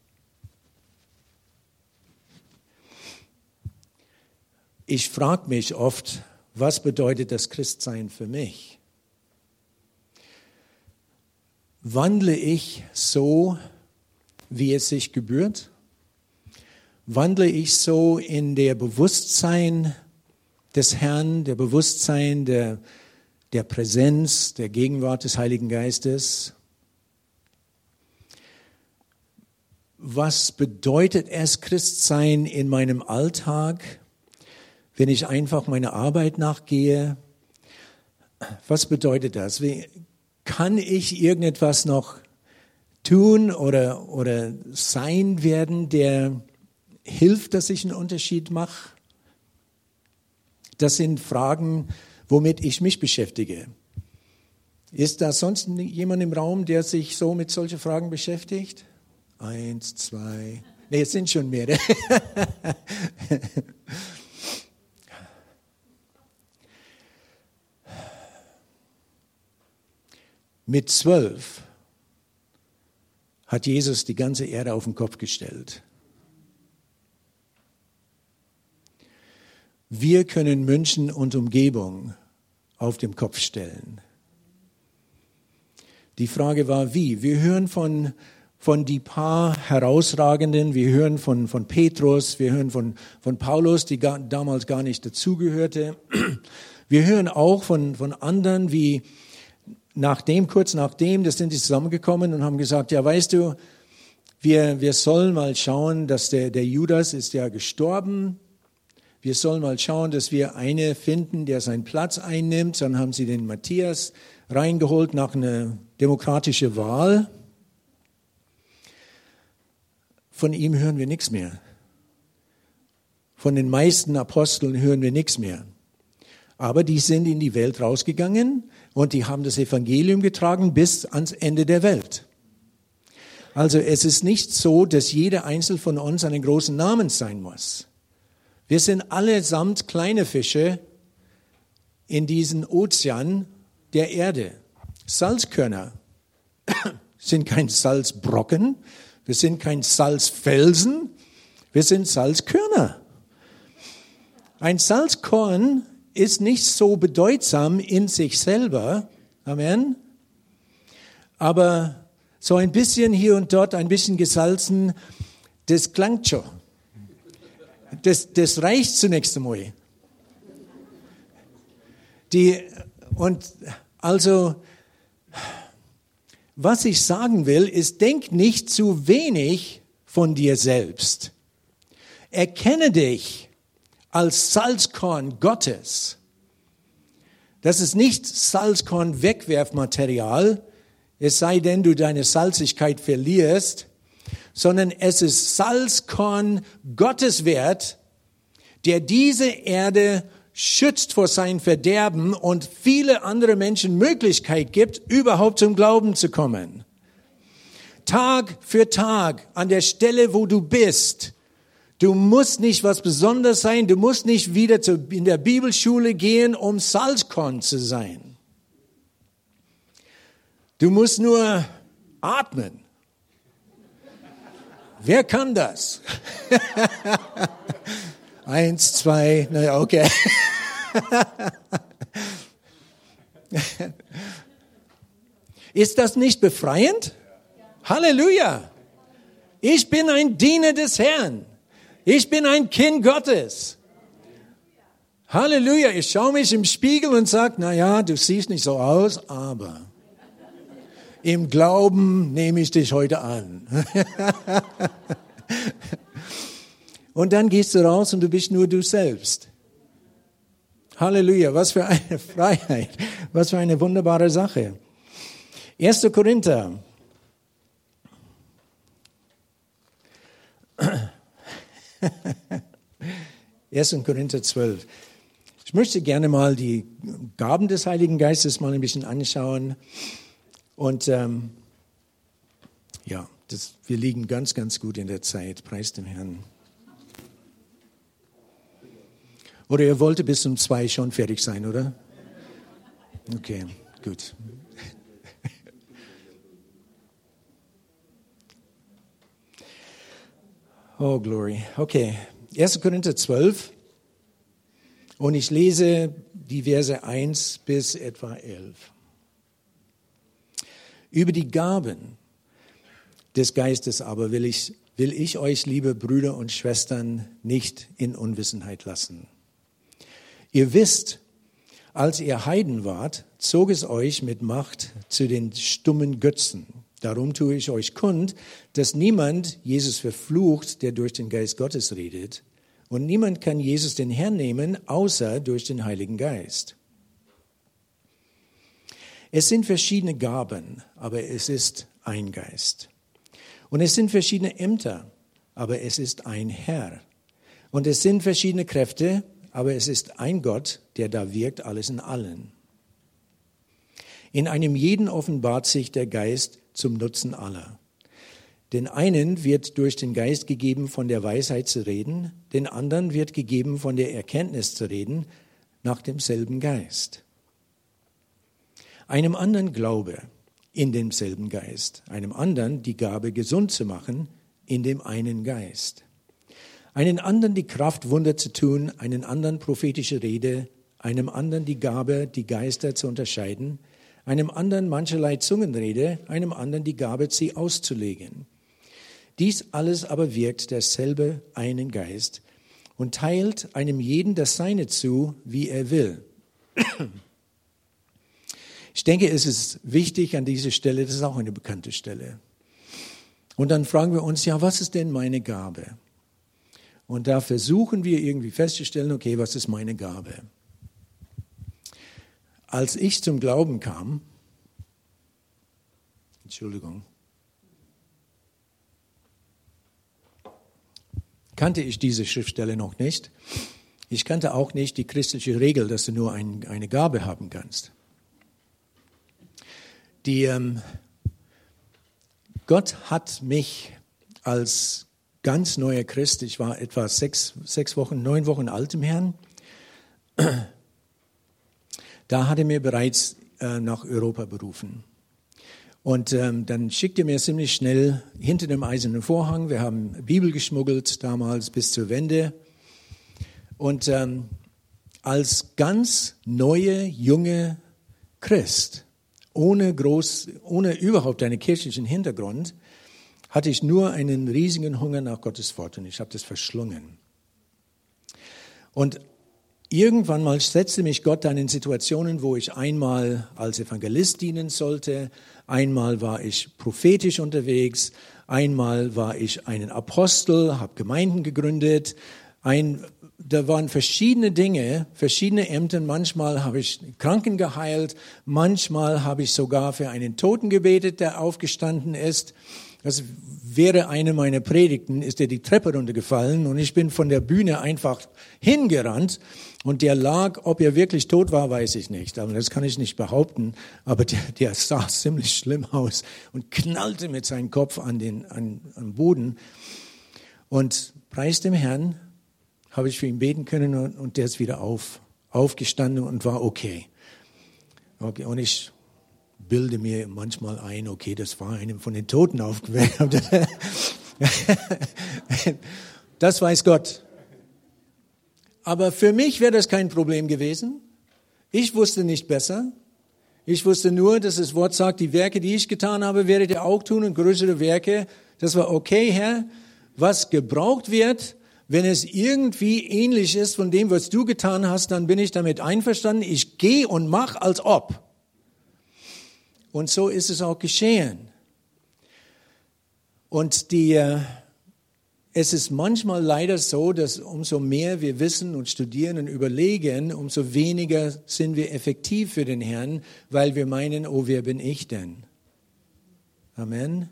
Ich frage mich oft, was bedeutet das Christsein für mich? Wandle ich so, wie es sich gebührt? Wandle ich so in der Bewusstsein des Herrn, der Bewusstsein der, der Präsenz, der Gegenwart des Heiligen Geistes? Was bedeutet es, Christsein in meinem Alltag? Wenn ich einfach meiner Arbeit nachgehe, was bedeutet das? Wie, kann ich irgendetwas noch tun oder, oder sein werden, der hilft, dass ich einen Unterschied mache? Das sind Fragen, womit ich mich beschäftige. Ist da sonst jemand im Raum, der sich so mit solchen Fragen beschäftigt? Eins, zwei. Nee, es sind schon mehrere. Mit zwölf hat Jesus die ganze Erde auf den Kopf gestellt. Wir können München und Umgebung auf den Kopf stellen. Die Frage war, wie? Wir hören von, von die paar herausragenden, wir hören von, von Petrus, wir hören von, von Paulus, die gar, damals gar nicht dazugehörte. Wir hören auch von, von anderen wie nachdem, kurz nachdem, das sind die zusammengekommen und haben gesagt, ja weißt du, wir, wir sollen mal schauen, dass der, der Judas ist ja gestorben. Wir sollen mal schauen, dass wir eine finden, der seinen Platz einnimmt. Dann haben sie den Matthias reingeholt nach einer demokratischen Wahl. Von ihm hören wir nichts mehr. Von den meisten Aposteln hören wir nichts mehr. Aber die sind in die Welt rausgegangen und die haben das Evangelium getragen bis ans Ende der Welt. Also es ist nicht so, dass jeder Einzelne von uns einen großen Namen sein muss. Wir sind allesamt kleine Fische in diesen Ozean der Erde. Salzkörner sind kein Salzbrocken, wir sind kein Salzfelsen, wir sind Salzkörner. Ein Salzkorn ist nicht so bedeutsam in sich selber. Amen. Aber so ein bisschen hier und dort, ein bisschen gesalzen, das klangt schon. Das, das reicht zunächst einmal. Die, und also, was ich sagen will, ist, denk nicht zu wenig von dir selbst. Erkenne dich als Salzkorn Gottes. Das ist nicht Salzkorn-Wegwerfmaterial, es sei denn, du deine Salzigkeit verlierst, sondern es ist Salzkorn Gottes wert, der diese Erde schützt vor sein Verderben und viele andere Menschen Möglichkeit gibt, überhaupt zum Glauben zu kommen. Tag für Tag an der Stelle, wo du bist, Du musst nicht was Besonderes sein, du musst nicht wieder in der Bibelschule gehen, um Salzkorn zu sein. Du musst nur atmen. Wer kann das? Eins, zwei, naja, okay. Ist das nicht befreiend? Halleluja! Ich bin ein Diener des Herrn. Ich bin ein Kind Gottes. Halleluja. Ich schaue mich im Spiegel und sage, na ja, du siehst nicht so aus, aber im Glauben nehme ich dich heute an. und dann gehst du raus und du bist nur du selbst. Halleluja, was für eine Freiheit, was für eine wunderbare Sache. 1. Korinther 1. Korinther 12. Ich möchte gerne mal die Gaben des Heiligen Geistes mal ein bisschen anschauen. Und ähm, ja, das, wir liegen ganz, ganz gut in der Zeit. Preis dem Herrn. Oder ihr wollte bis um zwei schon fertig sein, oder? Okay, gut. Oh, Glory. Okay. 1. Korinther 12. Und ich lese die Verse 1 bis etwa 11. Über die Gaben des Geistes aber will ich, will ich euch, liebe Brüder und Schwestern, nicht in Unwissenheit lassen. Ihr wisst, als ihr Heiden wart, zog es euch mit Macht zu den stummen Götzen Darum tue ich euch kund, dass niemand Jesus verflucht, der durch den Geist Gottes redet. Und niemand kann Jesus den Herrn nehmen, außer durch den Heiligen Geist. Es sind verschiedene Gaben, aber es ist ein Geist. Und es sind verschiedene Ämter, aber es ist ein Herr. Und es sind verschiedene Kräfte, aber es ist ein Gott, der da wirkt alles in allen. In einem jeden offenbart sich der Geist zum Nutzen aller. Den einen wird durch den Geist gegeben, von der Weisheit zu reden, den anderen wird gegeben, von der Erkenntnis zu reden, nach demselben Geist. Einem anderen Glaube in demselben Geist, einem anderen die Gabe, gesund zu machen, in dem einen Geist. Einen anderen die Kraft, Wunder zu tun, einen anderen prophetische Rede, einem anderen die Gabe, die Geister zu unterscheiden, einem anderen mancherlei Zungenrede, einem anderen die Gabe, sie auszulegen. Dies alles aber wirkt derselbe einen Geist und teilt einem jeden das Seine zu, wie er will. Ich denke, es ist wichtig an dieser Stelle, das ist auch eine bekannte Stelle. Und dann fragen wir uns, ja, was ist denn meine Gabe? Und da versuchen wir irgendwie festzustellen, okay, was ist meine Gabe? Als ich zum Glauben kam, Entschuldigung, kannte ich diese Schriftstelle noch nicht. Ich kannte auch nicht die christliche Regel, dass du nur ein, eine Gabe haben kannst. Die, ähm, Gott hat mich als ganz neuer Christ, ich war etwa sechs, sechs Wochen, neun Wochen alt im Herrn, da hat er mir bereits äh, nach Europa berufen. Und ähm, dann schickte er mir ziemlich schnell hinter dem eisernen Vorhang, wir haben Bibel geschmuggelt damals bis zur Wende. Und ähm, als ganz neue, junge Christ, ohne, groß, ohne überhaupt einen kirchlichen Hintergrund, hatte ich nur einen riesigen Hunger nach Gottes Wort und ich habe das verschlungen. Und Irgendwann mal setzte mich Gott dann in Situationen, wo ich einmal als Evangelist dienen sollte, einmal war ich prophetisch unterwegs, einmal war ich einen Apostel, habe Gemeinden gegründet, ein, da waren verschiedene Dinge, verschiedene Ämter. Manchmal habe ich Kranken geheilt, manchmal habe ich sogar für einen Toten gebetet, der aufgestanden ist. Das wäre eine meiner Predigten, ist er die Treppe runtergefallen und ich bin von der Bühne einfach hingerannt und der lag, ob er wirklich tot war, weiß ich nicht. Aber das kann ich nicht behaupten. Aber der, der sah ziemlich schlimm aus und knallte mit seinem Kopf an den an, am Boden. Und preis dem Herrn habe ich für ihn beten können und, und der ist wieder auf, aufgestanden und war okay. okay. Und ich bilde mir manchmal ein, okay, das war einem von den Toten aufgeweckt. das weiß Gott. Aber für mich wäre das kein Problem gewesen. Ich wusste nicht besser. Ich wusste nur, dass das Wort sagt, die Werke, die ich getan habe, werdet ihr auch tun und größere Werke. Das war okay, Herr. Was gebraucht wird, wenn es irgendwie ähnlich ist von dem, was du getan hast, dann bin ich damit einverstanden. Ich gehe und mach als ob. Und so ist es auch geschehen. Und die, äh, es ist manchmal leider so, dass umso mehr wir wissen und studieren und überlegen, umso weniger sind wir effektiv für den Herrn, weil wir meinen, oh, wer bin ich denn? Amen.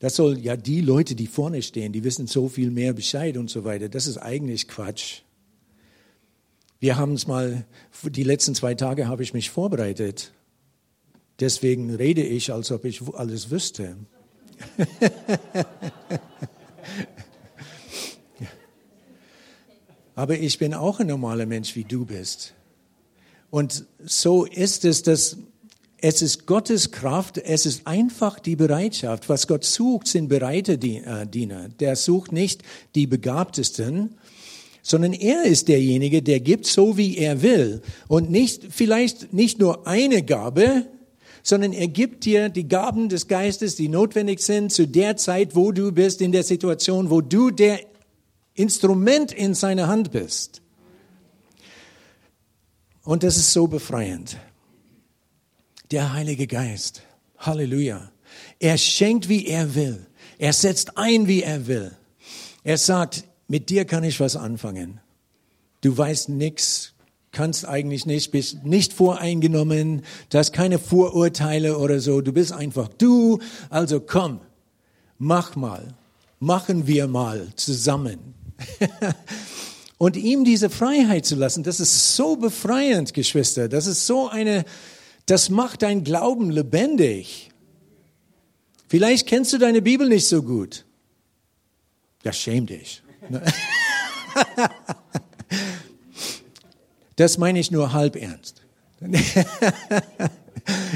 Das soll ja die Leute, die vorne stehen, die wissen so viel mehr Bescheid und so weiter. Das ist eigentlich Quatsch. Wir haben es mal, die letzten zwei Tage habe ich mich vorbereitet. Deswegen rede ich, als ob ich alles wüsste. Aber ich bin auch ein normaler Mensch, wie du bist. Und so ist es, dass es ist Gottes Kraft, es ist einfach die Bereitschaft. Was Gott sucht, sind bereite äh, Diener. Der sucht nicht die Begabtesten, sondern er ist derjenige, der gibt so, wie er will. Und nicht, vielleicht nicht nur eine Gabe, sondern er gibt dir die Gaben des Geistes, die notwendig sind zu der Zeit, wo du bist, in der Situation, wo du der Instrument in seiner Hand bist. Und das ist so befreiend. Der Heilige Geist, Halleluja. Er schenkt, wie er will. Er setzt ein, wie er will. Er sagt, mit dir kann ich was anfangen. Du weißt nichts, kannst eigentlich nicht, bist nicht voreingenommen, du hast keine Vorurteile oder so, du bist einfach du, also komm, mach mal, machen wir mal zusammen. Und ihm diese Freiheit zu lassen, das ist so befreiend, Geschwister, das ist so eine, das macht dein Glauben lebendig. Vielleicht kennst du deine Bibel nicht so gut. Ja, schäm dich. Das meine ich nur halb ernst.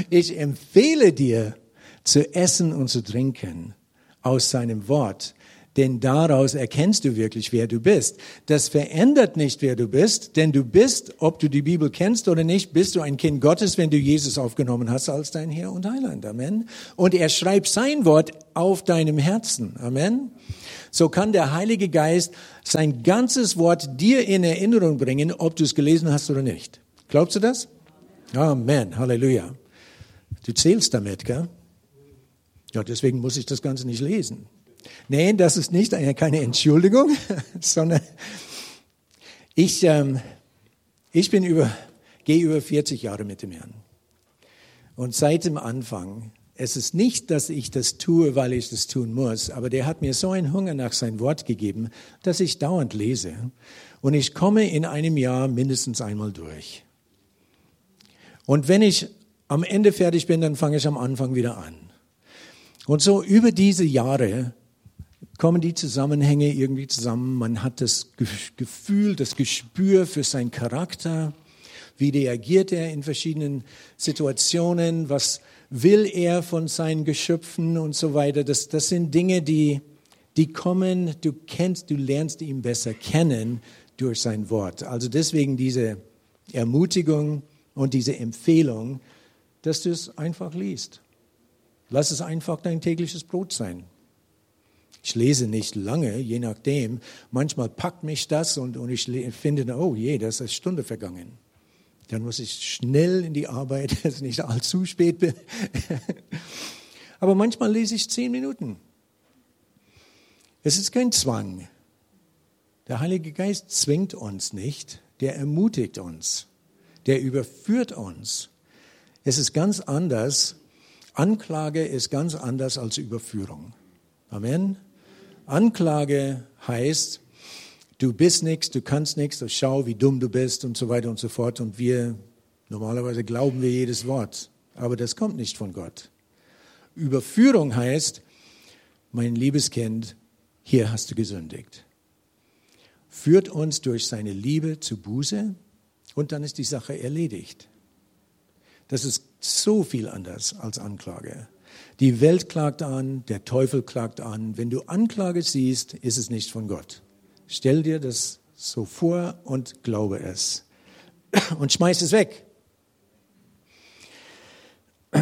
Ich empfehle dir zu essen und zu trinken aus seinem Wort, denn daraus erkennst du wirklich, wer du bist. Das verändert nicht, wer du bist, denn du bist, ob du die Bibel kennst oder nicht, bist du ein Kind Gottes, wenn du Jesus aufgenommen hast als dein Herr und Heiland. Amen. Und er schreibt sein Wort auf deinem Herzen. Amen. So kann der Heilige Geist sein ganzes Wort dir in Erinnerung bringen, ob du es gelesen hast oder nicht. Glaubst du das? Amen. Halleluja. Du zählst damit, gell? Ja, deswegen muss ich das Ganze nicht lesen. Nein, das ist nicht eine, keine Entschuldigung, sondern ich, ähm, ich bin über, gehe über 40 Jahre mit dem Herrn. Und seit dem Anfang, es ist nicht, dass ich das tue, weil ich das tun muss, aber der hat mir so einen Hunger nach sein Wort gegeben, dass ich dauernd lese. Und ich komme in einem Jahr mindestens einmal durch. Und wenn ich am Ende fertig bin, dann fange ich am Anfang wieder an. Und so über diese Jahre kommen die Zusammenhänge irgendwie zusammen. Man hat das Gefühl, das Gespür für seinen Charakter. Wie reagiert er in verschiedenen Situationen? Was will er von seinen Geschöpfen und so weiter? Das, das sind Dinge, die, die kommen. Du kennst, du lernst ihn besser kennen durch sein Wort. Also deswegen diese Ermutigung und diese Empfehlung, dass du es einfach liest. Lass es einfach dein tägliches Brot sein. Ich lese nicht lange, je nachdem. Manchmal packt mich das und, und ich finde, oh je, das ist eine Stunde vergangen. Dann muss ich schnell in die Arbeit, dass ich nicht allzu spät bin. Aber manchmal lese ich zehn Minuten. Es ist kein Zwang. Der Heilige Geist zwingt uns nicht, der ermutigt uns, der überführt uns. Es ist ganz anders. Anklage ist ganz anders als Überführung. Amen. Anklage heißt, du bist nichts, du kannst nichts, schau, wie dumm du bist und so weiter und so fort. Und wir, normalerweise glauben wir jedes Wort, aber das kommt nicht von Gott. Überführung heißt, mein liebes Kind, hier hast du gesündigt. Führt uns durch seine Liebe zu Buße und dann ist die Sache erledigt. Das ist so viel anders als Anklage. Die Welt klagt an, der Teufel klagt an. Wenn du Anklage siehst, ist es nicht von Gott. Stell dir das so vor und glaube es. Und schmeiß es weg.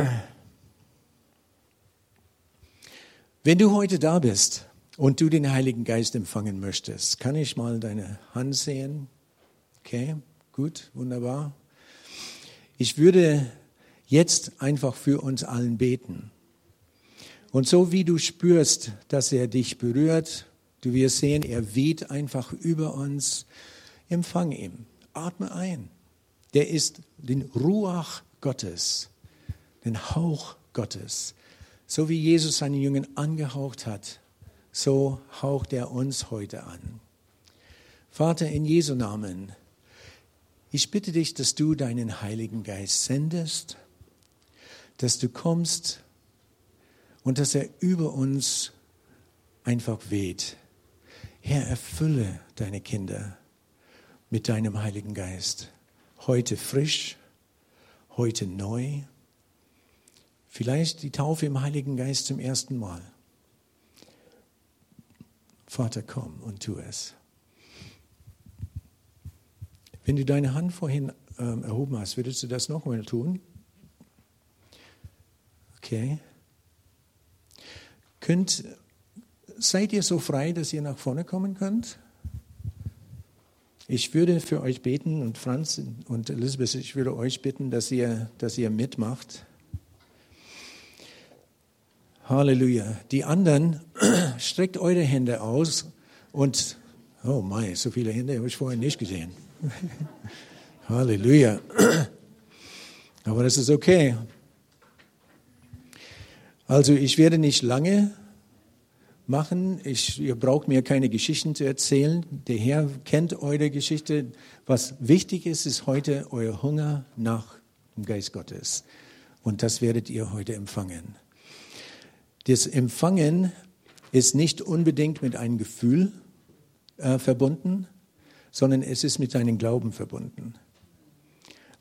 Wenn du heute da bist und du den Heiligen Geist empfangen möchtest, kann ich mal deine Hand sehen? Okay, gut, wunderbar. Ich würde jetzt einfach für uns allen beten. Und so wie du spürst, dass er dich berührt, du wirst sehen, er weht einfach über uns, empfang ihn, atme ein. Der ist den Ruach Gottes, den Hauch Gottes. So wie Jesus seinen Jüngern angehaucht hat, so haucht er uns heute an. Vater, in Jesu Namen, ich bitte dich, dass du deinen Heiligen Geist sendest, dass du kommst und dass er über uns einfach weht. Herr, erfülle deine Kinder mit deinem Heiligen Geist. Heute frisch, heute neu. Vielleicht die Taufe im Heiligen Geist zum ersten Mal. Vater, komm und tu es. Wenn du deine Hand vorhin ähm, erhoben hast, würdest du das nochmal tun? Okay. Könnt, seid ihr so frei, dass ihr nach vorne kommen könnt? Ich würde für euch beten und Franz und Elisabeth, ich würde euch bitten, dass ihr, dass ihr mitmacht. Halleluja. Die anderen, streckt eure Hände aus und, oh mein, so viele Hände habe ich vorher nicht gesehen. Halleluja. Aber das ist okay. Also ich werde nicht lange machen. Ich, ihr braucht mir keine Geschichten zu erzählen. Der Herr kennt eure Geschichte. Was wichtig ist, ist heute euer Hunger nach dem Geist Gottes. Und das werdet ihr heute empfangen. Das Empfangen ist nicht unbedingt mit einem Gefühl äh, verbunden, sondern es ist mit deinem Glauben verbunden.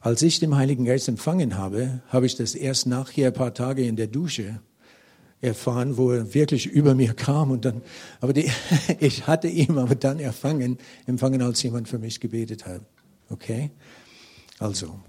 Als ich den Heiligen Geist empfangen habe, habe ich das erst nachher ein paar Tage in der Dusche erfahren, wo er wirklich über mir kam und dann, aber die, ich hatte ihn aber dann erfangen, empfangen, als jemand für mich gebetet hat. Okay? Also.